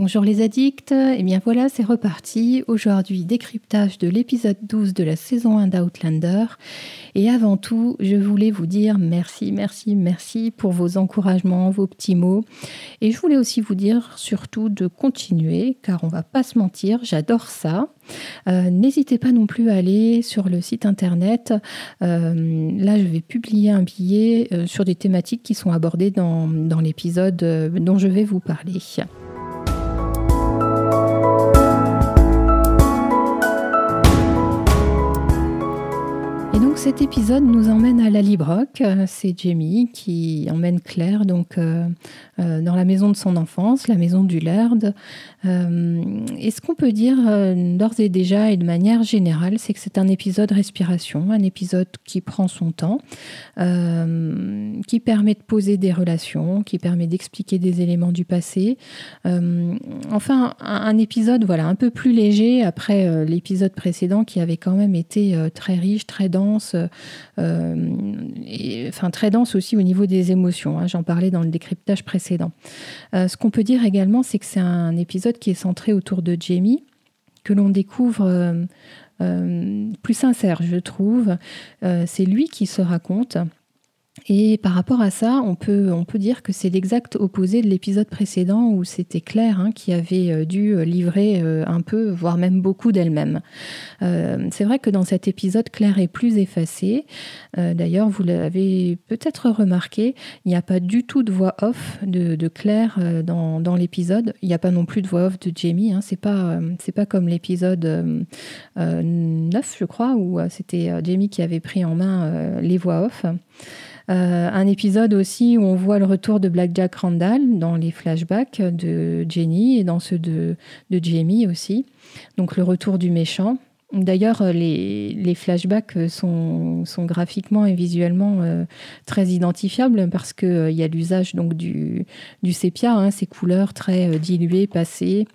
Bonjour les addicts, et eh bien voilà, c'est reparti. Aujourd'hui, décryptage de l'épisode 12 de la saison 1 d'Outlander. Et avant tout, je voulais vous dire merci, merci, merci pour vos encouragements, vos petits mots. Et je voulais aussi vous dire surtout de continuer, car on va pas se mentir, j'adore ça. Euh, n'hésitez pas non plus à aller sur le site internet. Euh, là, je vais publier un billet euh, sur des thématiques qui sont abordées dans, dans l'épisode dont je vais vous parler. Cet épisode nous emmène à la Librock. C'est Jamie qui emmène Claire donc euh, euh, dans la maison de son enfance, la maison du Laird. Euh, et ce qu'on peut dire d'ores et déjà et de manière générale, c'est que c'est un épisode respiration, un épisode qui prend son temps, qui permet de poser des relations, qui permet d'expliquer des éléments du passé. enfin, un, épisode voilà un peu plus léger après l'épisode précédent qui avait quand même été très riche, très dense euh, et, enfin très dense aussi au niveau des émotions. Hein, j'en parlais dans le décryptage précédent. Euh, ce qu'on peut dire également, c'est que c'est un épisode qui est centré autour de Jamie, que l'on découvre euh, plus sincère, je trouve. c'est lui qui se raconte. Et par rapport à ça, on peut, on peut dire que c'est l'exact opposé de l'épisode précédent où c'était Claire hein, qui avait euh, dû euh, livrer euh, un peu, voire même beaucoup d'elle-même. c'est vrai que dans cet épisode, Claire est plus effacée. D'ailleurs, vous l'avez peut-être remarqué, il n'y a pas du tout de voix off de, Claire dans, dans l'épisode. Il n'y a pas non plus de voix off de Jamie. Hein. C'est pas, pas comme l'épisode 9, je crois, où c'était Jamie qui avait pris en main les voix off. Euh, un épisode aussi où on voit le retour de Black Jack Randall dans les flashbacks de Jenny et dans ceux de, de Jamie aussi. Donc le retour du méchant. D'ailleurs, les, les, flashbacks sont, sont, graphiquement et visuellement euh, très identifiables parce qu'il euh, y a l'usage donc du, du sépia, hein, ces couleurs très diluées, passées,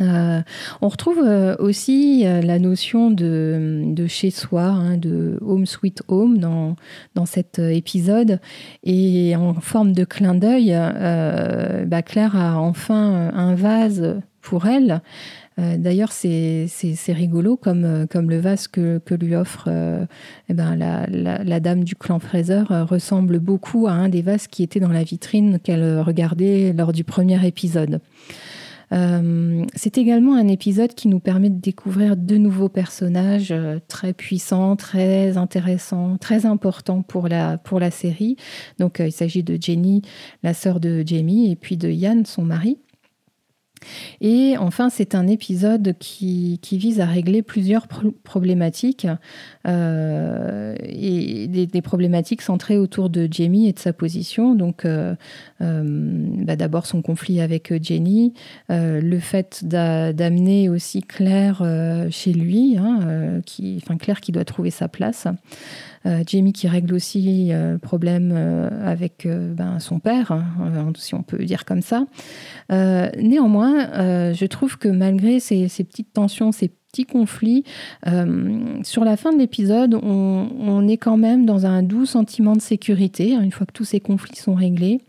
euh, on retrouve euh, aussi euh, la notion de, chez soi, hein, de home sweet home dans, dans cet épisode. Et en forme de clin d'œil, bah, Claire a enfin un vase pour elle. D'ailleurs, c'est rigolo comme, comme le vase que, lui offre eh ben, la, la, dame du clan Fraser ressemble beaucoup à un des vases qui était dans la vitrine qu'elle regardait lors du premier épisode. Euh, c'est également un épisode qui nous permet de découvrir de nouveaux personnages euh, très puissants, très intéressants, très importants pour la, pour la série. Donc euh, il s'agit de Jenny, la sœur de Jamie, et puis de Yann, son mari. Et enfin, c'est un épisode qui, vise à régler plusieurs problématiques, euh, et des, problématiques centrées autour de Jamie et de sa position. Donc, euh, euh, bah, d'abord son conflit avec Jenny, le fait d'amener aussi Claire chez lui, hein, enfin Claire qui doit trouver sa place. Jamie qui règle aussi le problème avec ben, son père, hein, si on peut dire comme ça. néanmoins, je trouve que malgré ces, petites tensions, ces petits conflits, euh, sur la fin de l'épisode, on, est quand même dans un doux sentiment de sécurité, hein, une fois que tous ces conflits sont réglés.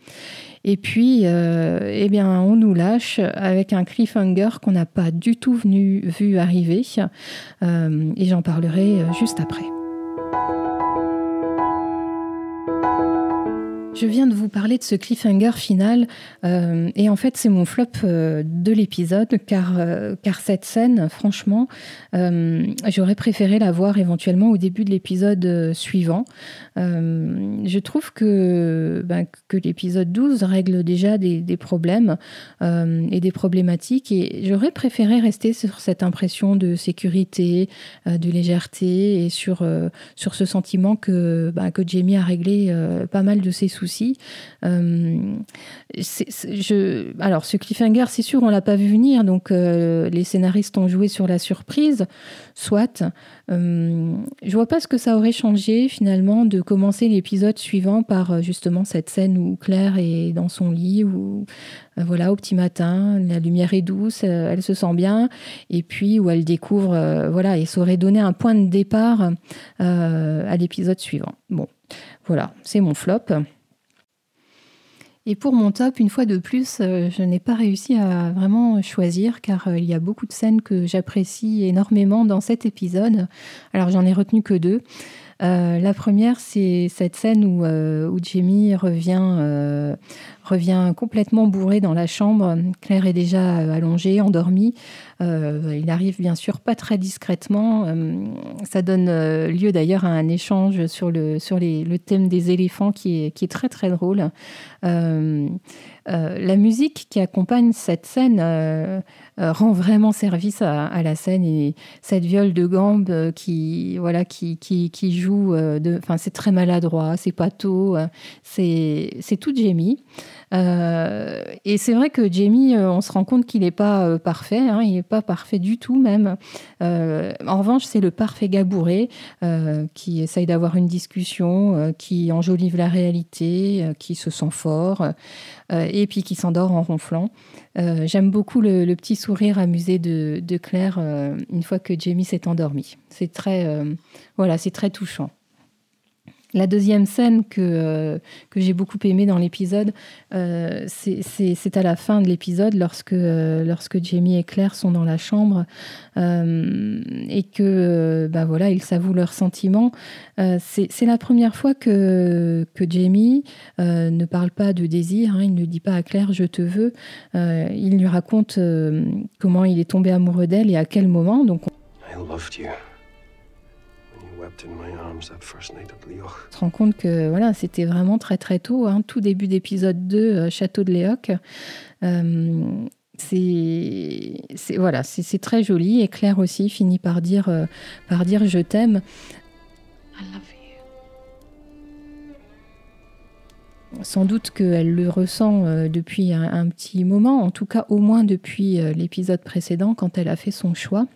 Et puis, euh, eh bien, on nous lâche avec un cliffhanger qu'on n'a pas du tout vu arriver. et j'en parlerai juste après. Je viens de vous parler de ce cliffhanger final euh, et en fait c'est mon flop euh, de l'épisode car, euh, car cette scène franchement j'aurais préféré la voir éventuellement au début de l'épisode suivant. Je trouve que, ben, que l'épisode 12 règle déjà des, problèmes et des problématiques et j'aurais préféré rester sur cette impression de sécurité, de légèreté et sur, sur ce sentiment que, ben, que Jamie a réglé pas mal de ses soucis. Euh, alors, ce cliffhanger, c'est sûr, on l'a pas vu venir, donc euh, les scénaristes ont joué sur la surprise, soit. Euh, je vois pas ce que ça aurait changé finalement de commencer l'épisode suivant par justement cette scène où Claire est dans son lit, où voilà, au petit matin, la lumière est douce, elle se sent bien, et puis où elle découvre, voilà, et ça aurait donné un point de départ à l'épisode suivant. Bon, voilà, c'est mon flop. Et pour mon top, une fois de plus, euh, je n'ai pas réussi à vraiment choisir car euh, il y a beaucoup de scènes que j'apprécie énormément dans cet épisode. Alors j'en ai retenu que deux. Euh, la première, c'est cette scène où, où Jamie revient, revient complètement bourré dans la chambre. Claire est déjà allongée, endormie. Il arrive bien sûr pas très discrètement. ça donne lieu d'ailleurs à un échange sur, le, sur le thème des éléphants qui est, qui est très très drôle. Euh, euh, la musique qui accompagne cette scène euh, rend vraiment service à, la scène et cette viole de gambe qui voilà qui, qui, joue enfin c'est très maladroit c'est tôt c'est c'est tout Jamie et c'est vrai que Jamie on se rend compte qu'il n'est pas parfait hein, pas parfait du tout même en revanche c'est le parfait gabouré qui essaye d'avoir une discussion qui enjolive la réalité qui se sent fort euh, et puis qui s'endort en ronflant. Euh, j'aime beaucoup le, petit sourire amusé de, Claire euh, une fois que Jamie s'est endormi. C'est très, voilà, c'est très touchant. La deuxième scène que, euh, que j'ai beaucoup aimée dans l'épisode, euh, c'est à la fin de l'épisode, lorsque, euh, lorsque Jamie et Claire sont dans la chambre et que bah voilà, ils s'avouent leurs sentiments. c'est la première fois que, que Jamie ne parle pas de désir, hein, il ne dit pas à Claire je te veux. il lui raconte comment il est tombé amoureux d'elle et à quel moment. Se rend compte que voilà, c'était vraiment très très tôt, hein, tout début d'épisode 2, euh, Château de Léoc. Euh, c'est voilà, c'est très joli et Claire aussi finit par dire euh, par dire je t'aime. Sans doute qu'elle le ressent depuis un, un, petit moment, en tout cas au moins depuis l'épisode précédent quand elle a fait son choix.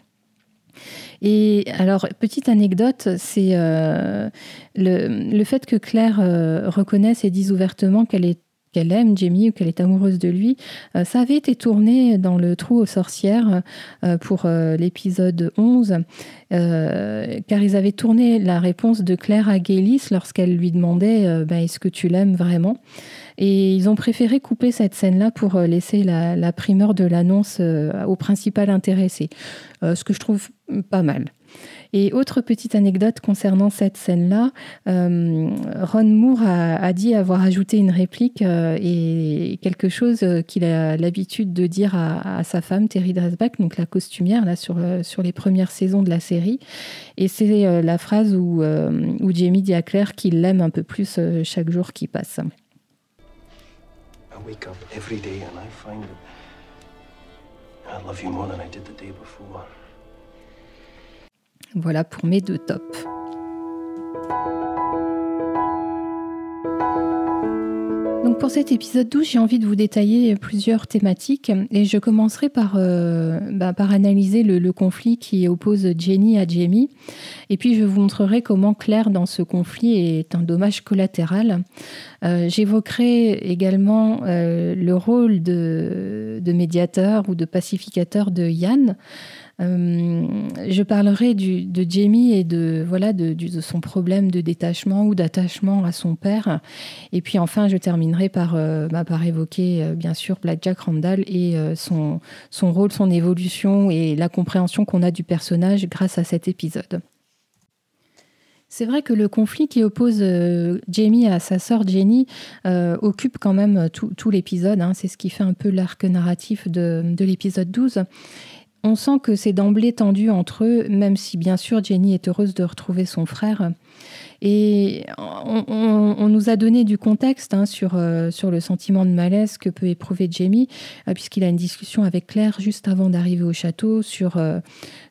Et alors, petite anecdote, c'est euh, le, fait que Claire euh, reconnaisse et dise ouvertement qu'elle aime Jamie ou qu'elle est amoureuse de lui. Euh, ça avait été tourné dans le trou aux sorcières pour l'épisode 11, car ils avaient tourné la réponse de Claire à Gaylis lorsqu'elle lui demandait ben, Est-ce que tu l'aimes vraiment? Et ils ont préféré couper cette scène-là pour laisser la, primeur de l'annonce au principal intéressé, ce que je trouve pas mal. Et autre petite anecdote concernant cette scène-là, Ron Moore a, dit avoir ajouté une réplique et quelque chose qu'il a l'habitude de dire à, sa femme, Terry Dresbach, donc la costumière, là, sur, sur les premières saisons de la série. Et c'est la phrase où, où Jamie dit à Claire qu'il l'aime un peu plus chaque jour qui passe. I love you more than I did the day before. Voilà pour mes deux tops. Donc pour cet épisode 12, j'ai envie de vous détailler plusieurs thématiques et je commencerai par, euh, bah, analyser le, conflit qui oppose Jenny à Jamie et puis je vous montrerai comment Claire dans ce conflit est un dommage collatéral. Euh, j'évoquerai également euh, le rôle de, de, médiateur ou de pacificateur de Yann. Euh, je parlerai de Jamie et de, voilà, de, son problème de détachement ou d'attachement à son père. Et puis enfin, je terminerai par, euh, bah, par évoquer euh, bien sûr Black Jack Randall et son, son rôle, son évolution et la compréhension qu'on a du personnage grâce à cet épisode. C'est vrai que le conflit qui oppose Jamie à sa sœur Jenny occupe quand même tout, l'épisode. Hein. C'est ce qui fait un peu l'arc narratif de, de l'épisode 12. On sent que c'est d'emblée tendu entre eux, même si bien sûr Jenny est heureuse de retrouver son frère. Et on, nous a donné du contexte hein, sur, euh, sur le sentiment de malaise que peut éprouver Jamie, euh, puisqu'il a une discussion avec Claire juste avant d'arriver au château sur, euh,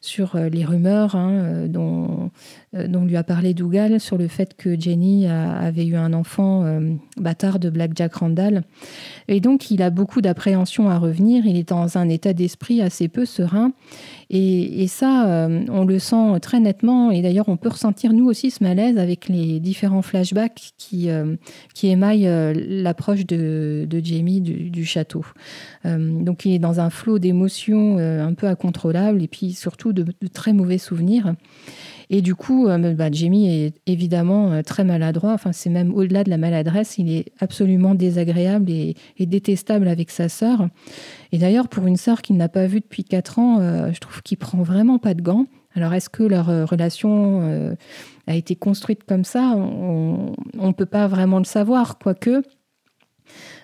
sur les rumeurs hein, dont, dont lui a parlé Dougal, sur le fait que Jenny avait eu un enfant bâtard de Black Jack Randall. Et donc il a beaucoup d'appréhension à revenir, il est dans un état d'esprit assez peu serein. Et, ça, euh, on le sent très nettement. Et d'ailleurs, on peut ressentir nous aussi ce malaise avec les différents flashbacks qui, euh, qui émaillent euh, l'approche de, Jamie du, château. donc, il est dans un flot d'émotions un peu incontrôlable et puis surtout de, de très mauvais souvenirs. Et du coup, bah, Jamie est évidemment très maladroit. Enfin, c'est même au-delà de la maladresse, il est absolument désagréable et, détestable avec sa sœur. Et d'ailleurs, pour une sœur qu'il n'a pas vue depuis 4 ans, je trouve qu'il prend vraiment pas de gants. Alors, est-ce que leur relation a été construite comme ça? On ne peut pas vraiment le savoir, quoique.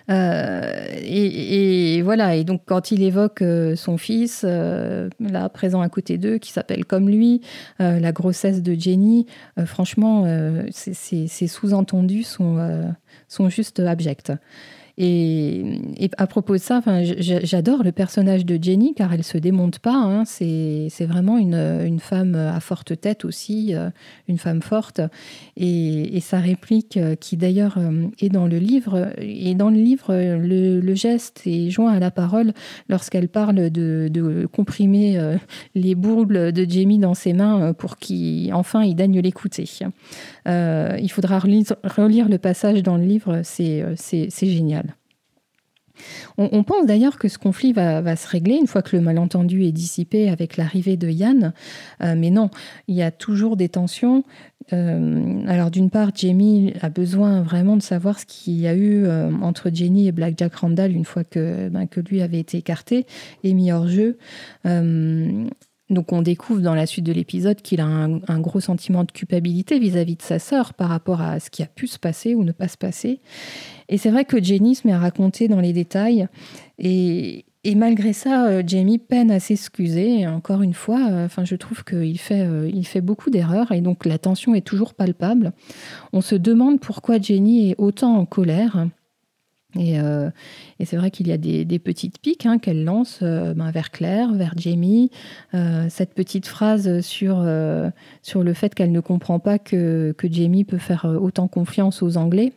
Euh, et, voilà, et donc quand il évoque euh, son fils, euh, là présent à côté d'eux, qui s'appelle comme lui, la grossesse de Jenny, franchement, ces sous-entendus sont, sont juste abjects. Et, à propos de ça, j'adore le personnage de Jenny car elle se démonte pas. Hein. C'est vraiment une, femme à forte tête aussi, euh, une femme forte. Et, sa réplique, euh, qui d'ailleurs euh, est dans le livre, et dans le livre, le, geste est joint à la parole lorsqu'elle parle de, de comprimer les boules de Jamie dans ses mains pour qu'enfin il daigne l'écouter. il faudra relire le passage dans le livre, c'est génial. On, pense d'ailleurs que ce conflit va, se régler une fois que le malentendu est dissipé avec l'arrivée de Yann. Euh, mais non, il y a toujours des tensions. Euh, alors d'une part, Jamie a besoin vraiment de savoir ce qu'il y a eu euh, entre Jenny et Black Jack Randall une fois que, ben, que lui avait été écarté et mis hors jeu. Donc on découvre dans la suite de l'épisode qu'il a un, gros sentiment de culpabilité vis-à-vis de sa sœur par rapport à ce qui a pu se passer ou ne pas se passer. Et c'est vrai que Jenny se met à raconter dans les détails. Et, malgré ça, euh, Jamie peine à s'excuser. encore une fois, euh, enfin, je trouve qu'il fait, euh, il fait beaucoup d'erreurs et donc la tension est toujours palpable. On se demande pourquoi Jenny est autant en colère. Euh, et, c'est vrai qu'il y a des, petites piques hein, qu'elle lance euh, ben, vers Claire, vers Jamie. Euh, cette petite phrase sur, sur le fait qu'elle ne comprend pas que, que, Jamie peut faire autant confiance aux Anglais.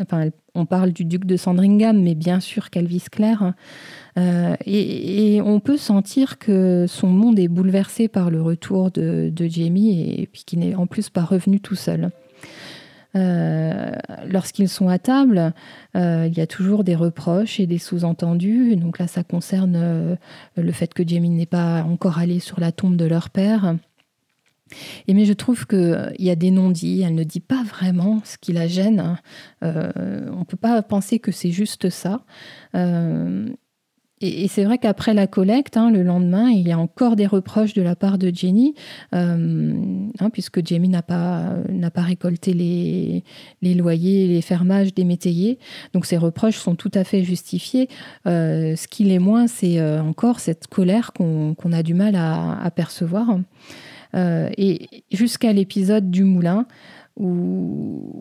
enfin, on parle du duc de Sandringham, mais bien sûr qu'elle vise Claire. Et, et, on peut sentir que son monde est bouleversé par le retour de, Jamie et puis qu'il n'est en plus pas revenu tout seul. Euh, lorsqu'ils sont à table, euh, il y a toujours des reproches et des sous-entendus. Donc là, ça concerne euh, le fait que Jamie n'est pas encore allé sur la tombe de leur père. Et mais je trouve qu'il y a des non-dits, elle ne dit pas vraiment ce qui la gêne. on ne peut pas penser que c'est juste ça. Et, c'est vrai qu'après la collecte, hein, le lendemain, il y a encore des reproches de la part de Jenny, euh, hein, puisque Jamie n'a pas, pas récolté les, loyers, les fermages des métayers. Donc ces reproches sont tout à fait justifiés. Euh, ce qui l'est moins, c'est euh, encore cette colère qu'on, a du mal à, à percevoir. et jusqu'à l'épisode du moulin,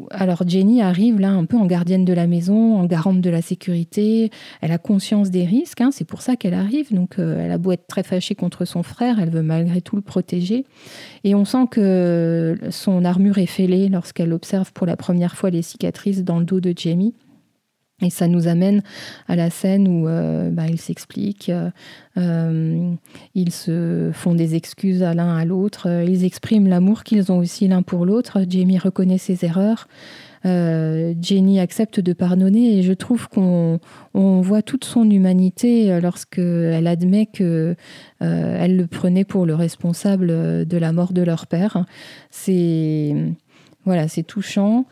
alors Jenny arrive là un peu en gardienne de la maison, en garante de la sécurité. Elle a conscience des risques, hein, c'est pour ça qu'elle arrive. Donc euh, elle a beau être très fâchée contre son frère, elle veut malgré tout le protéger. Et on sent que son armure est fêlée lorsqu'elle observe pour la première fois les cicatrices dans le dos de Jamie. Et ça nous amène à la scène où euh, bah, ils s'expliquent, euh, ils se font des excuses à l'un à l'autre, euh, ils expriment l'amour qu'ils ont aussi l'un pour l'autre. Jamie reconnaît ses erreurs, Jenny accepte de pardonner et je trouve qu'on voit toute son humanité lorsqu'elle admet que elle le prenait pour le responsable de la mort de leur père. C'est voilà, c'est touchant.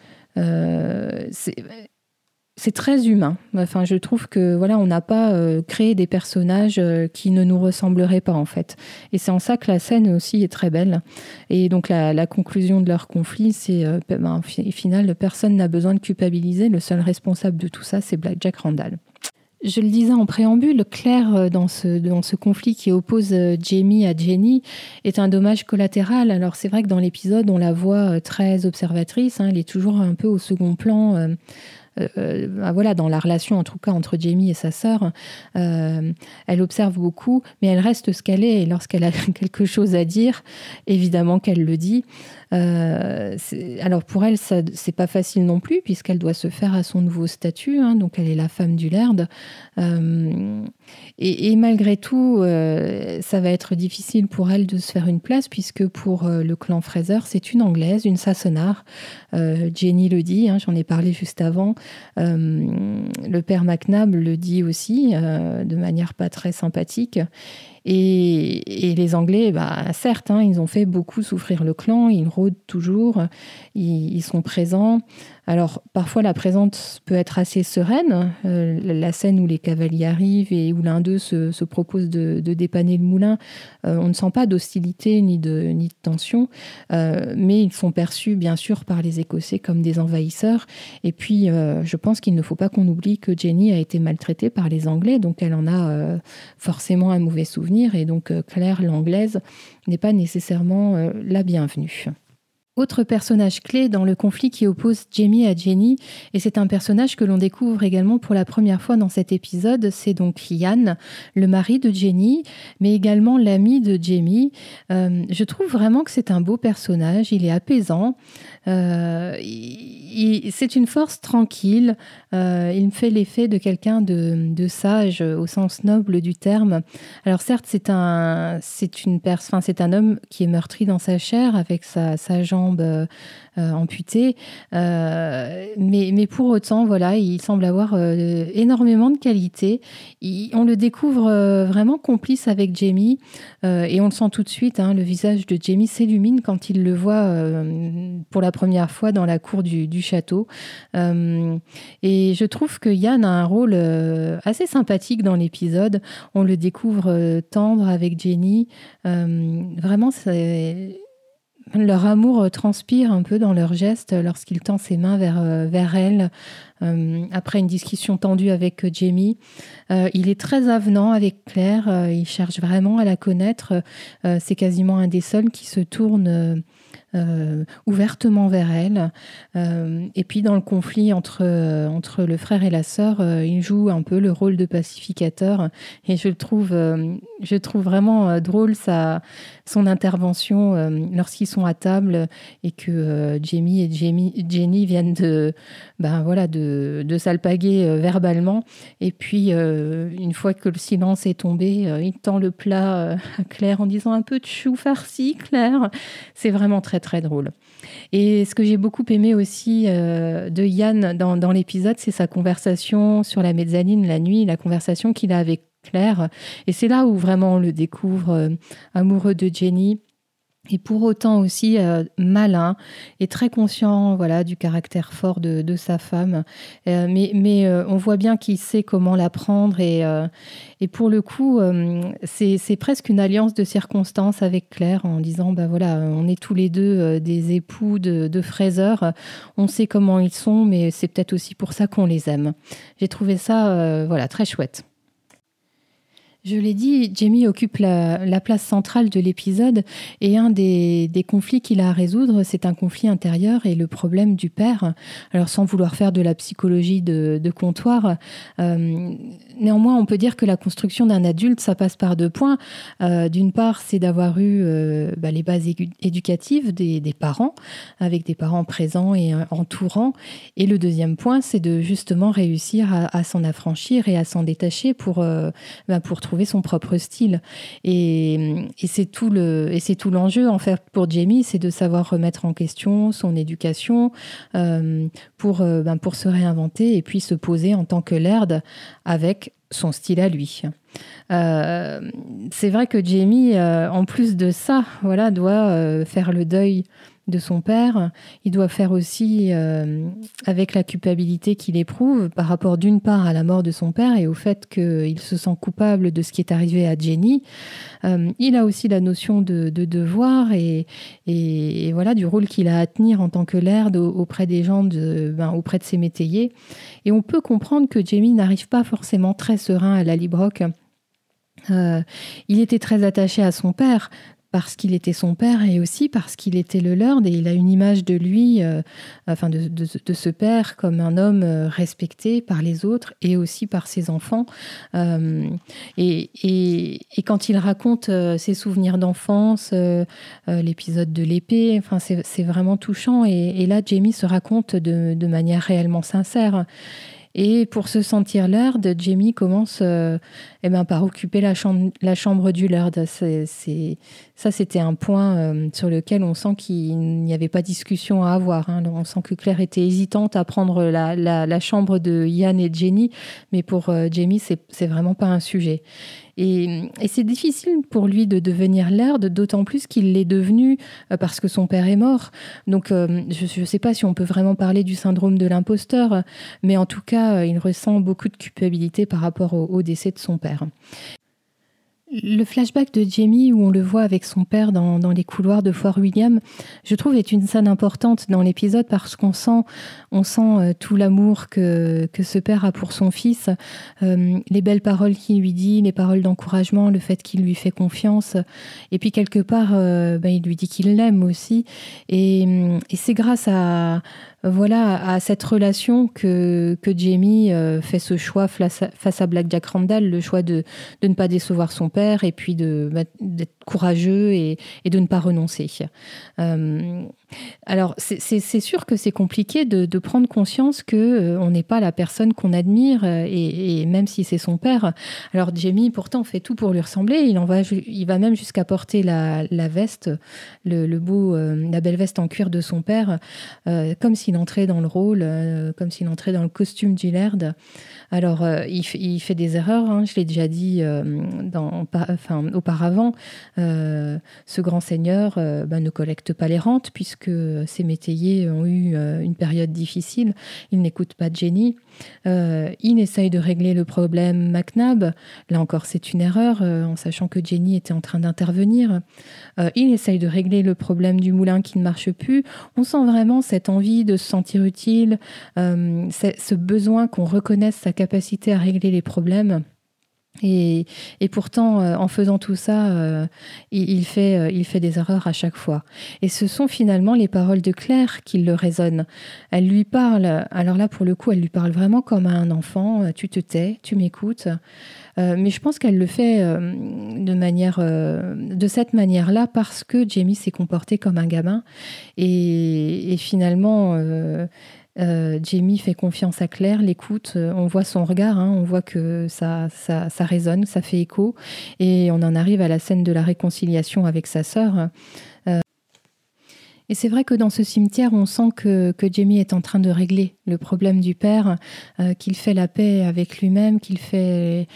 C'est très humain. Enfin, je trouve que voilà, on n'a pas euh, créé des personnages euh, qui ne nous ressembleraient pas en fait. Et c'est en ça que la scène aussi est très belle. Et donc la, conclusion de leur conflit, c'est euh, ben, au final, personne n'a besoin de culpabiliser. Le seul responsable de tout ça, c'est Black Jack Randall. Je le disais en préambule, Claire, dans ce, dans ce conflit qui oppose Jamie à Jenny, est un dommage collatéral. Alors c'est vrai que dans l'épisode, on la voit très observatrice, hein, elle est toujours un peu au second plan. Euh, bah voilà, dans la relation en tout cas entre Jamie et sa sœur, euh, elle observe beaucoup, mais elle reste ce qu'elle est. Et lorsqu'elle a quelque chose à dire, évidemment qu'elle le dit. Euh, alors pour elle, ça c'est pas facile non plus puisqu'elle doit se faire à son nouveau statut. Hein, donc elle est la femme du Laird. Et, malgré tout, ça va être difficile pour elle de se faire une place puisque pour le clan Fraser, c'est une anglaise, une Sassonard. Jenny le dit, hein, j'en ai parlé juste avant. Le père McNabb le dit aussi de manière pas très sympathique. Et, les Anglais, bah, certes, hein, ils ont fait beaucoup souffrir le clan, ils rôdent toujours, ils sont présents. Alors parfois la présence peut être assez sereine, euh, la scène où les cavaliers arrivent et où l'un d'eux se, propose de, dépanner le moulin, euh, on ne sent pas d'hostilité ni de, tension, euh, mais ils sont perçus bien sûr par les Écossais comme des envahisseurs. Et puis je pense qu'il ne faut pas qu'on oublie que Jenny a été maltraitée par les Anglais, donc elle en a forcément un mauvais souvenir, et donc Claire l'anglaise n'est pas nécessairement la bienvenue. Autre personnage clé dans le conflit qui oppose Jamie à Jenny, et c'est un personnage que l'on découvre également pour la première fois dans cet épisode, c'est donc Yann, le mari de Jenny, mais également l'ami de Jamie. Euh, je trouve vraiment que c'est un beau personnage, il est apaisant, euh, c'est une force tranquille, euh, il me fait l'effet de quelqu'un de, sage au sens noble du terme. Alors certes, c'est un, c'est une enfin, c'est un homme qui est meurtri dans sa chair avec sa, sa jambe euh, euh, amputé. Euh, mais, mais pour autant, voilà, il semble avoir euh, énormément de qualités. on le découvre vraiment complice avec Jamie et on le sent tout de suite. Hein, le visage de Jamie s'illumine quand il le voit pour la première fois dans la cour du, du château. et je trouve que Yann a un rôle assez sympathique dans l'épisode. On le découvre tendre avec Jenny. vraiment, c'est leur amour euh, transpire un peu dans leurs gestes lorsqu'il tend ses mains vers, euh, vers elle euh, après une discussion tendue avec Jamie. il est très avenant avec Claire, il cherche vraiment à la connaître. C'est quasiment un des seuls qui se tourne euh, ouvertement vers elle. Euh, et puis dans le conflit entre, euh, entre le frère et la sœur, il joue un peu le rôle de pacificateur. Et je trouve, je trouve vraiment drôle sa, son intervention lorsqu'ils sont à table et que Jamie et Jenny viennent de, ben voilà, de, de s'alpaguer verbalement. Et puis, une fois que le silence est tombé, il tend le plat à Claire en disant un peu de chou farci, Claire. C'est vraiment très très drôle. Et ce que j'ai beaucoup aimé aussi euh, de Yann dans, l'épisode, c'est sa conversation sur la mezzanine la nuit, la conversation qu'il a avec Claire. Et c'est là où vraiment on le découvre euh, amoureux de Jenny et pour autant aussi euh, malin et très conscient voilà du caractère fort de, de sa femme. Euh, mais, mais euh, on voit bien qu'il sait comment la prendre et, et pour le coup c'est presque une alliance de circonstances avec Claire en disant ben voilà on est tous les deux des époux de, de fraiseurs on sait comment ils sont mais c'est peut-être aussi pour ça qu'on les aime. J'ai trouvé ça voilà très chouette je l'ai dit, Jamie occupe la, place centrale de l'épisode et un des, conflits qu'il a à résoudre, c'est un conflit intérieur et le problème du père. Alors sans vouloir faire de la psychologie de, comptoir, euh, néanmoins on peut dire que la construction d'un adulte, ça passe par deux points. Euh, d'une part, c'est d'avoir eu euh, bah, les bases éducatives des, parents, avec des parents présents et entourants. Et le deuxième point, c'est de justement réussir à, s'en affranchir et à s'en détacher pour, bah, pour trouver son propre style. Et, c'est tout le et c'est tout l'enjeu en fait pour Jamie, c'est de savoir remettre en question son éducation euh, pour euh, ben, pour se réinventer et puis se poser en tant que Laird avec son style à lui. Euh, c'est vrai que Jamie, en plus de ça, voilà, doit faire le deuil de son père. Il doit faire aussi euh, avec la culpabilité qu'il éprouve par rapport d'une part à la mort de son père et au fait qu'il se sent coupable de ce qui est arrivé à Jenny. Euh, il a aussi la notion de, devoir et, et, voilà du rôle qu'il a à tenir en tant que laird auprès des gens, de, ben, auprès de ses métayers. Et on peut comprendre que Jamie n'arrive pas forcément très serein à la Librock. Euh, il était très attaché à son père, parce qu'il était son père et aussi parce qu'il était le Lord et il a une image de lui, euh, enfin de, ce père comme un homme euh, respecté par les autres et aussi par ses enfants. Euh, et, quand il raconte ses souvenirs d'enfance, l'épisode de l'épée, enfin c'est vraiment touchant et, là Jamie se raconte de, de manière réellement sincère. Et pour se sentir Lord, Jamie commence eh ben, par occuper la chambre, la chambre du. C'est Ça, c'était un point euh, sur lequel on sent qu'il n'y avait pas discussion à avoir. Hein. On sent que Claire était hésitante à prendre la, chambre de Yann et Jenny, mais pour euh, Jamie, c'est vraiment pas un sujet. Et, c'est difficile pour lui de devenir Laird, d'autant plus qu'il l'est devenu euh, parce que son père est mort. Donc, je ne sais pas si on peut vraiment parler du syndrome de l'imposteur, mais en tout cas, il ressent beaucoup de culpabilité par rapport au décès de son père. Le flashback de Jamie où on le voit avec son père dans, les couloirs de Fort William, je trouve est une scène importante dans l'épisode parce qu'on sent, on sent euh, tout l'amour que, que ce père a pour son fils, euh, les belles paroles qu'il lui dit, les paroles d'encouragement, le fait qu'il lui fait confiance, et puis quelque part, euh, ben, il lui dit qu'il l'aime aussi, et, et c'est grâce à voilà à cette relation que, Jamie euh, fait ce choix face à, Black Jack Randall, le choix de, ne pas décevoir son père et puis bah, d'être courageux et, et, de ne pas renoncer. Euh, alors, c'est sûr que c'est compliqué de, prendre conscience que euh, on n'est pas la personne qu'on admire, euh, et, même si c'est son père. Alors, Jamie, pourtant, fait tout pour lui ressembler. Il, en va, il va même jusqu'à porter la, veste, le, beau, euh, la belle veste en cuir de son père, comme s'il entrait dans le rôle, comme s'il entrait dans le costume du Laird. Alors, il, fait des erreurs, hein, je l'ai déjà dit enfin, auparavant. ce grand seigneur bah, ne collecte pas les rentes, puisque que ces métayers ont eu euh, une période difficile. Il n'écoute pas Jenny. Euh, il essaye de régler le problème McNabb. Là encore, c'est une erreur, euh, en sachant que Jenny était en train d'intervenir. il essaye de régler le problème du moulin qui ne marche plus. On sent vraiment cette envie de se sentir utile, ce besoin qu'on reconnaisse sa capacité à régler les problèmes. Et, pourtant, euh, en faisant tout ça, euh, il, fait, euh, il fait des erreurs à chaque fois. Et ce sont finalement les paroles de Claire qui le résonnent. Elle lui parle, alors là, pour le coup, elle lui parle vraiment comme à un enfant. Tu te tais, tu m'écoutes. mais je pense qu'elle le fait de, manière, de cette manière-là parce que Jamie s'est comporté comme un gamin. Et, et finalement euh, Jamie fait confiance à Claire, l'écoute, euh, on voit son regard, hein, on voit que ça, ça, ça, résonne, ça fait écho, et on en arrive à la scène de la réconciliation avec sa sœur. Et c'est vrai que dans ce cimetière, on sent que, que, Jamie est en train de régler le problème du père, euh, qu'il fait la paix avec lui-même, qu'il fait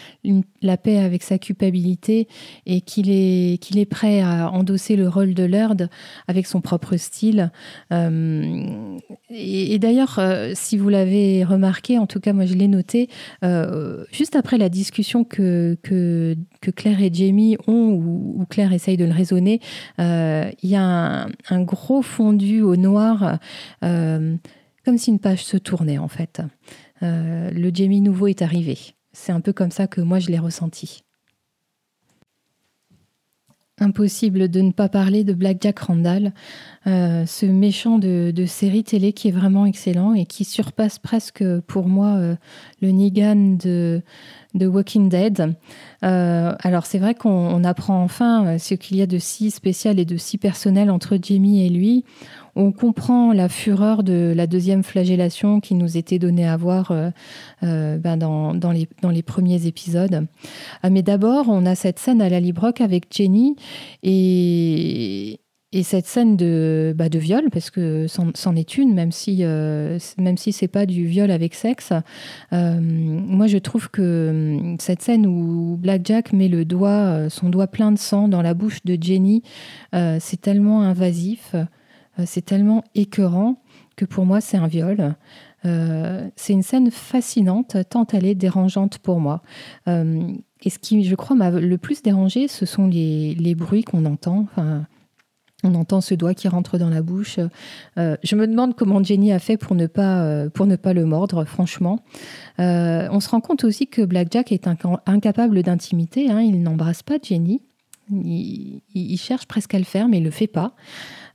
la paix avec sa culpabilité et qu'il est, qu'il est prêt à endosser le rôle de Lord avec son propre style. Euh, et, d'ailleurs, euh, si vous l'avez remarqué, en tout cas moi je l'ai noté, juste après la discussion que, que, que, Claire et Jamie ont, où, Claire essaye de le raisonner, il y a un, un gros fondu au noir, euh, comme si une page se tournait en fait. Euh, le Jamie nouveau est arrivé. C'est un peu comme ça que moi je l'ai ressenti. Impossible de ne pas parler de Black Jack Randall, euh, ce méchant de, série télé qui est vraiment excellent et qui surpasse presque pour moi le Negan de, de Walking Dead. alors c'est vrai qu'on apprend enfin ce qu'il y a de si spécial et de si personnel entre Jamie et lui. On comprend la fureur de la deuxième flagellation qui nous était donnée à voir euh, euh, ben dans, les, dans, les, premiers épisodes. Ah, mais d'abord, on a cette scène à la Librock avec Jenny et, et cette scène de, bah de viol, parce que c'en est une, même si, euh, même si c'est pas du viol avec sexe, moi je trouve que hum, cette scène où Blackjack met le doigt, son doigt plein de sang dans la bouche de Jenny, c'est tellement invasif. Euh, c'est tellement écœurant que pour moi, c'est un viol. Euh, c'est une scène fascinante, tant elle est dérangeante pour moi. Euh, et ce qui, je crois, m'a le plus dérangé, ce sont les, bruits qu'on entend. on entend ce doigt qui rentre dans la bouche. je me demande comment Jenny a fait pour ne pas, pour ne pas le mordre, franchement. on se rend compte aussi que Blackjack est incapable d'intimité. Hein. il n'embrasse pas Jenny. Il, il, cherche presque à le faire, mais il ne le fait pas.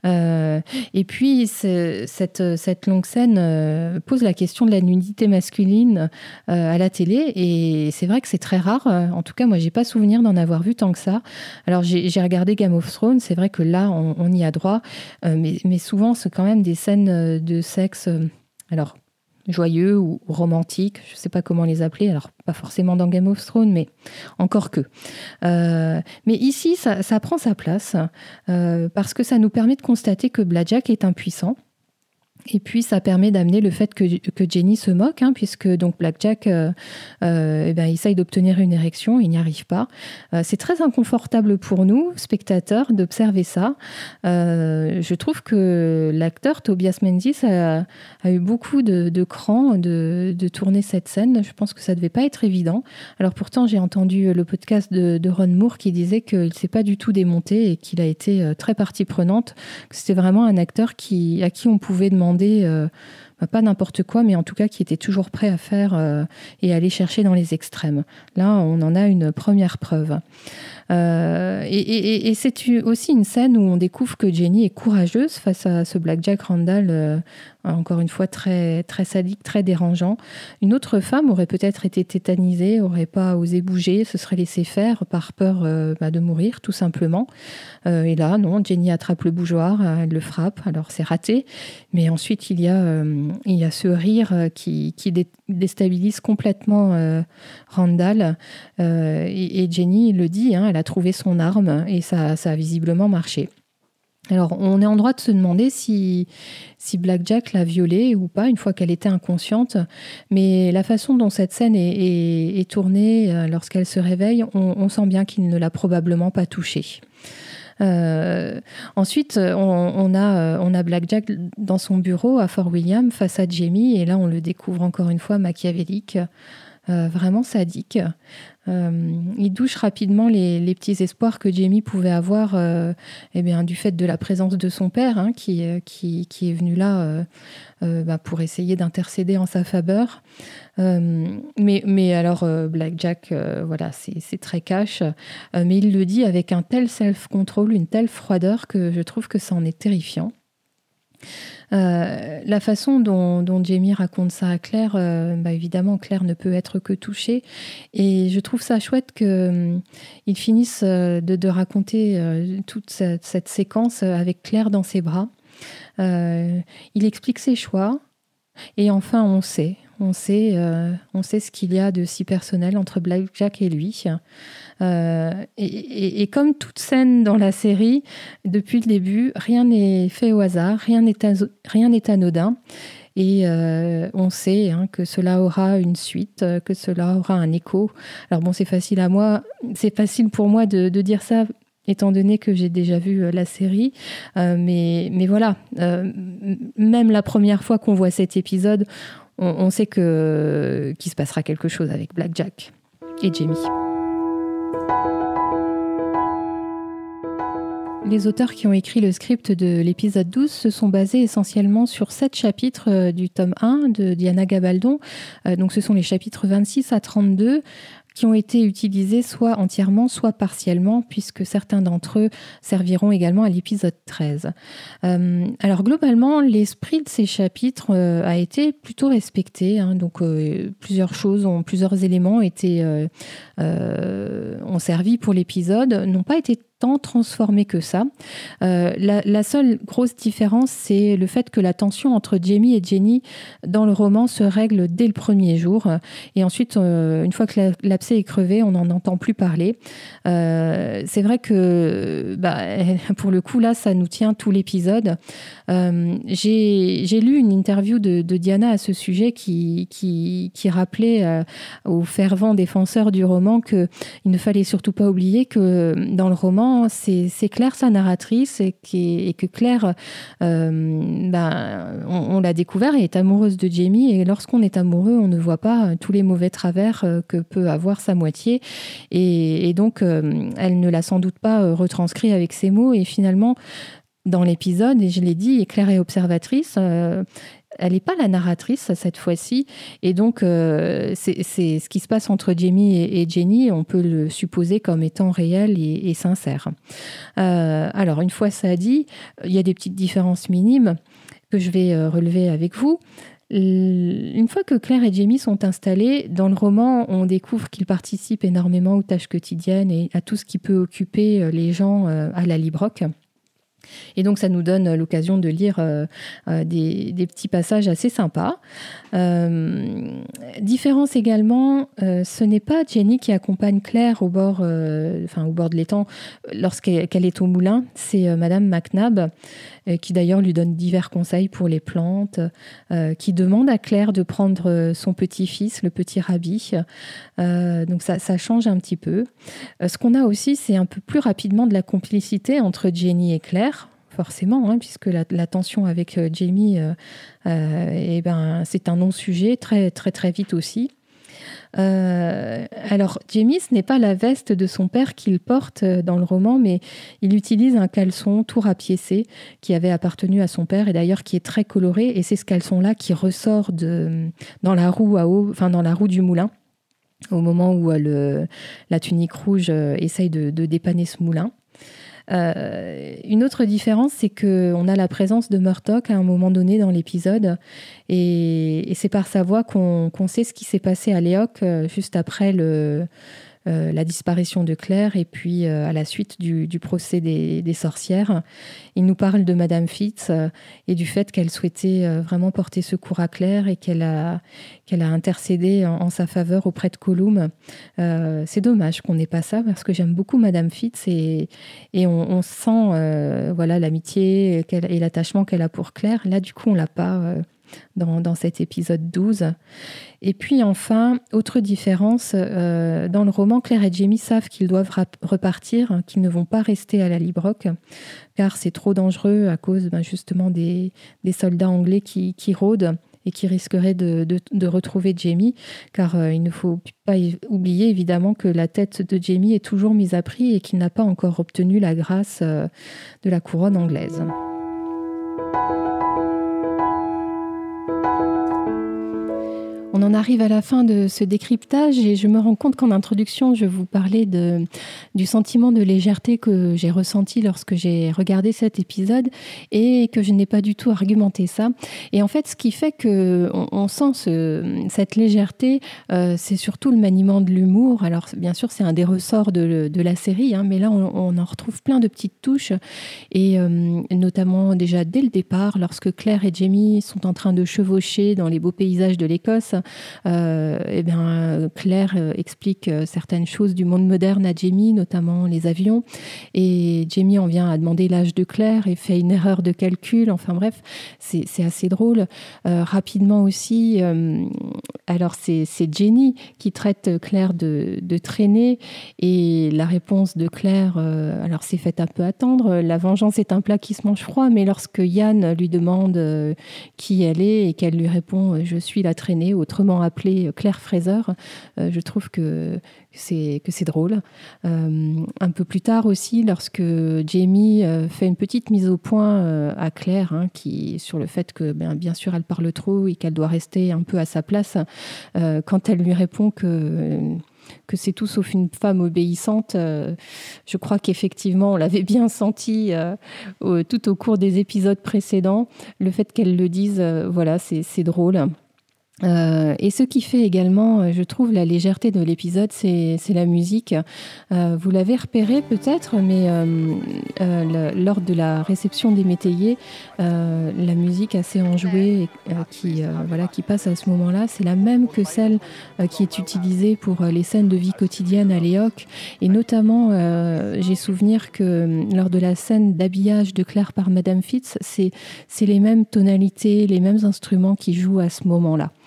Euh, et puis, cette, cette, longue scène euh, pose la question de la nudité masculine euh, à la télé. Et c'est vrai que c'est très rare. En tout cas, moi, j'ai pas souvenir d'en avoir vu tant que ça. Alors, j'ai regardé Game of Thrones. C'est vrai que là, on, on y a droit. mais, mais souvent, c'est quand même des scènes de sexe. alors, joyeux ou romantique, je ne sais pas comment les appeler, alors pas forcément dans Game of Thrones, mais encore que. Euh, mais ici, ça, prend sa place euh, parce que ça nous permet de constater que Blackjack est impuissant et puis ça permet d'amener le fait que, que, Jenny se moque, hein, puisque donc Blackjack euh, euh, eh ben, essaye d'obtenir une érection, il n'y arrive pas. Euh, c'est très inconfortable pour nous, spectateurs, d'observer ça. Je trouve que l'acteur Tobias Menzies a, a, eu beaucoup de, de cran de, tourner cette scène. Je pense que ça devait pas être évident. Alors pourtant, j'ai entendu le podcast de, Ron Moore qui disait qu'il s'est pas du tout démonté et qu'il a été très partie prenante. Que c'était vraiment un acteur qui, à qui on pouvait demander euh, bah, pas n'importe quoi, mais en tout cas qui était toujours prêt à faire euh, et aller chercher dans les extrêmes. Là, on en a une première preuve. Euh, et, c'est aussi une scène où on découvre que Jenny est courageuse face à ce Blackjack Randall, euh, encore une fois très, très sadique, très dérangeant. Une autre femme aurait peut-être été tétanisée, aurait pas osé bouger, se serait laissée faire par peur euh, bah, de mourir, tout simplement. et là, non, Jenny attrape le bougeoir, elle le frappe, alors c'est raté. Mais ensuite, il y a, il y a ce rire qui, déstabilise complètement Randall. Et, et, Jenny le dit, hein, elle a trouvé son arme et ça, ça a visiblement marché. Alors, on est en droit de se demander si, si Blackjack l'a violée ou pas, une fois qu'elle était inconsciente. Mais la façon dont cette scène est, tournée euh, lorsqu'elle se réveille, on, sent bien qu'il ne l'a probablement pas touchée. Euh, ensuite, on, a, on a Blackjack dans son bureau à Fort William face à Jamie, et là, on le découvre encore une fois machiavélique. Euh, vraiment sadique. Euh, il douche rapidement les, petits espoirs que Jamie pouvait avoir euh, eh bien, du fait de la présence de son père, hein, qui, qui, qui, est venu là bah, pour essayer d'intercéder en sa faveur. mais, mais alors, Blackjack, voilà, c'est très cash. mais il le dit avec un tel self-control, une telle froideur que je trouve que ça en est terrifiant. Euh, la façon dont, Jamie raconte ça à Claire, euh, bah, évidemment, Claire ne peut être que touchée. Et je trouve ça chouette qu'ils euh, finissent de, raconter toute cette, séquence avec Claire dans ses bras. il explique ses choix. Et enfin, on sait. On sait, on sait ce qu'il y a de si personnel entre Blackjack et lui. Euh, et, comme toute scène dans la série, depuis le début, rien n'est fait au hasard, rien n'est anodin. Et euh, on sait hein, que cela aura une suite, euh, que cela aura un écho. Alors bon, c'est facile à moi, c'est facile pour moi de, dire ça étant donné que j'ai déjà vu la série. mais voilà, même la première fois qu'on voit cet épisode, on, sait que qu'il se passera quelque chose avec Blackjack et Jamie. Les auteurs qui ont écrit le script de l'épisode 12 se sont basés essentiellement sur sept chapitres euh, du tome 1 de Diana Gabaldon. Euh, donc ce sont les chapitres 26 à 32 qui ont été utilisés soit entièrement, soit partiellement, puisque certains d'entre eux serviront également à l'épisode 13. Euh, alors globalement, l'esprit de ces chapitres a été plutôt respecté. Hein. donc plusieurs choses, ont, plusieurs éléments ont été ont servi pour l'épisode, n'ont pas été transformé que ça. Euh, la, seule grosse différence, c'est le fait que la tension entre Jamie et Jenny dans le roman se règle dès le premier jour. Et ensuite, euh, une fois que crevé, on n'en entend plus parler. Euh, c'est vrai que, bah, pour le coup, là, ça nous tient tout l'épisode. J'ai lu une interview de, Diana à ce sujet qui, rappelait aux fervents défenseurs du roman qu'il ne fallait surtout pas oublier que dans le roman, c'est Claire sa narratrice et, que Claire, euh, ben, on, l'a découvert, et est amoureuse de Jamie. Et lorsqu'on est amoureux, on ne voit pas tous les mauvais travers euh, que peut avoir sa moitié. Et, donc, euh, elle ne l'a sans doute pas retranscrit avec ces mots. Et finalement, dans l'épisode, et je l'ai dit, Claire est observatrice elle n'est pas la narratrice cette fois-ci. Et donc, euh, c'est ce qui se passe entre Jamie et, Jenny, on peut le supposer comme étant réel et, sincère. Euh, alors, une fois ça dit, il y a des petites différences minimes que je vais euh, relever avec vous. Une fois que Claire et Jamie sont installés, dans le roman, on découvre qu'ils participent énormément aux tâches quotidiennes et à tout ce qui peut occuper les gens à la Librock. Et donc ça nous donne l'occasion de lire euh, euh, des, petits passages assez sympas. Euh, différence également, ce n'est pas Jenny qui accompagne Claire au bord, enfin, au bord de l'étang lorsqu'elle est au moulin, c'est Madame McNabb qui d'ailleurs lui donne divers conseils pour les plantes, qui demande à Claire de prendre son petit-fils, le petit Rabbi. donc ça, change un petit peu. ce qu'on a aussi, c'est un peu plus rapidement de la complicité entre Jenny et Claire forcément, hein, puisque la, tension avec euh, Jamie, euh, euh, eh ben, c'est un non-sujet très très très vite aussi. Alors, Jamie, ce n'est pas la veste de son père qu'il porte dans le roman, mais il utilise un caleçon tout rapiécé qui avait appartenu à son père et d'ailleurs qui est très coloré. Et c'est ce caleçon-là qui ressort de, dans la roue à eau, enfin dans la roue du moulin, au moment où le, la tunique rouge essaye de dépanner ce moulin. Euh, une autre différence, c'est qu'on a la présence de Murdoch à un moment donné dans l'épisode, et, c'est par sa voix qu'on sait ce qui s'est passé à Léoc euh, juste après le, euh, la disparition de Claire et puis euh, à la suite du, procès des, sorcières. Il nous parle de Madame Fitz euh, et du fait qu'elle souhaitait vraiment porter secours à Claire et qu'elle a, intercédé en, sa faveur auprès de Colum. c'est dommage qu'on n'ait pas ça parce que j'aime beaucoup Madame Fitz et, et on, sent voilà l'amitié et l'attachement qu'elle a pour Claire. Là, du coup, on l'a pas dans, cet épisode 12. Et puis enfin, autre différence, euh, dans le roman, Claire et Jamie savent qu'ils doivent repartir, hein, qu'ils ne vont pas rester à la Librock, car c'est trop dangereux à cause ben, justement des, soldats anglais qui, rôdent et qui risqueraient de, retrouver Jamie, car euh, il ne faut pas oublier évidemment que la tête de Jamie est toujours mise à prix et qu'il n'a pas encore obtenu la grâce euh, de la couronne anglaise. On en arrive à la fin de ce décryptage et je me rends compte qu'en introduction, je vous parlais de, du sentiment de légèreté que j'ai ressenti lorsque j'ai regardé cet épisode et que je n'ai pas du tout argumenté ça. Et en fait, ce qui fait que on, sent ce, cette légèreté, euh, c'est surtout le maniement de l'humour. Alors, bien sûr, c'est un des ressorts de, la série, hein, mais là, on, en retrouve plein de petites touches et euh, notamment déjà dès le départ, lorsque Claire et Jamie sont en train de chevaucher dans les beaux paysages de l'Écosse, eh bien, Claire euh, explique euh, certaines choses du monde moderne à Jamie, notamment les avions. Et Jamie en vient à demander l'âge de Claire et fait une erreur de calcul. Enfin bref, c'est assez drôle. rapidement aussi, alors c'est Jenny qui traite Claire de, de, traîner et la réponse de Claire, alors c'est fait un peu attendre. La vengeance est un plat qui se mange froid, mais lorsque Yann lui demande qui elle est et qu'elle lui répond je suis la traînée, appelée Claire Fraser, euh, je trouve que c'est que c'est drôle. Euh, un peu plus tard aussi, lorsque Jamie euh, fait une petite mise au point à Claire, hein, sur le fait que bien, bien sûr elle parle trop et qu'elle doit rester un peu à sa place, quand elle lui répond que que c'est tout sauf une femme obéissante. je crois qu'effectivement, on l'avait bien senti tout au cours des épisodes précédents. Le fait qu'elle le dise, voilà, c'est drôle. Euh, et ce qui fait également, euh, je trouve, la légèreté de l'épisode, c'est la musique. Euh, vous l'avez repéré peut-être, mais lors de la réception des métayers, la musique assez enjouée qui, voilà, qui passe à ce moment-là, c'est la même que celle qui est utilisée pour les scènes de vie quotidienne à Léoc. Et notamment, j'ai souvenir que lors de la scène d'habillage de Claire par Madame Fitz, c'est les mêmes tonalités, les mêmes instruments qui jouent à ce moment-là.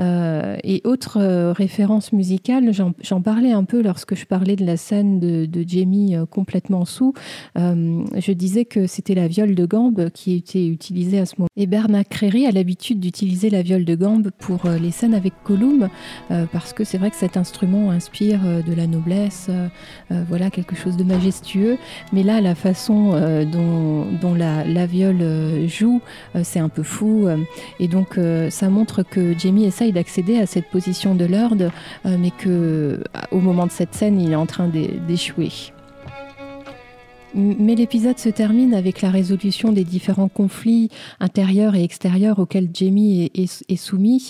Euh, et autre euh, référence musicale, j'en parlais un peu lorsque je parlais de la scène de, Jamie euh, complètement sous. je disais que c'était la viole de gambe qui était utilisée à ce moment. Et Bernard Crary a l'habitude d'utiliser la viole de gambe pour les scènes avec Colum, parce que c'est vrai que cet instrument inspire de la noblesse, voilà quelque chose de majestueux. Mais là, la façon dont, la, viole joue, c'est un peu fou. et donc, ça montre que Jamie essaie d'accéder à cette position de Lord, euh, mais que au moment de cette scène, il est en train d'échouer. Mais l'épisode se termine avec la résolution des différents conflits intérieurs et extérieurs auxquels Jamie est, soumis.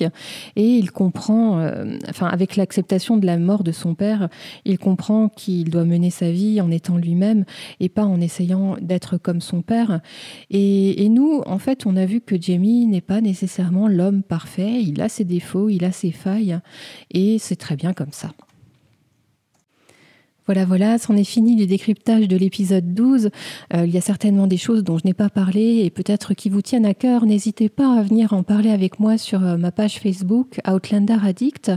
Et il comprend, euh, enfin, avec l'acceptation de la mort de son père, il comprend qu'il doit mener sa vie en étant lui-même et pas en essayant d'être comme son père. Et, et, nous, en fait, on a vu que Jamie n'est pas nécessairement l'homme parfait. Il a ses défauts, il a ses failles. Et c'est très bien comme ça. Voilà, voilà, c'en est fini du décryptage de l'épisode 12. Euh, il y a certainement des choses dont je n'ai pas parlé et peut-être qui vous tiennent à cœur. N'hésitez pas à venir en parler avec moi sur euh, ma page Facebook Outlander Addict.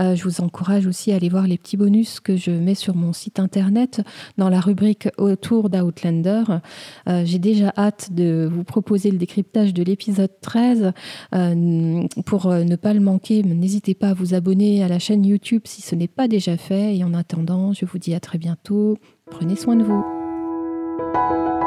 Euh, je vous encourage aussi à aller voir les petits bonus que je mets sur mon site internet dans la rubrique autour d'Outlander. J'ai déjà hâte de vous proposer le décryptage de l'épisode 13. pour ne pas le manquer, n'hésitez pas à vous abonner à la chaîne YouTube si ce n'est pas déjà fait. Et en attendant, je à très bientôt. Prenez soin de vous.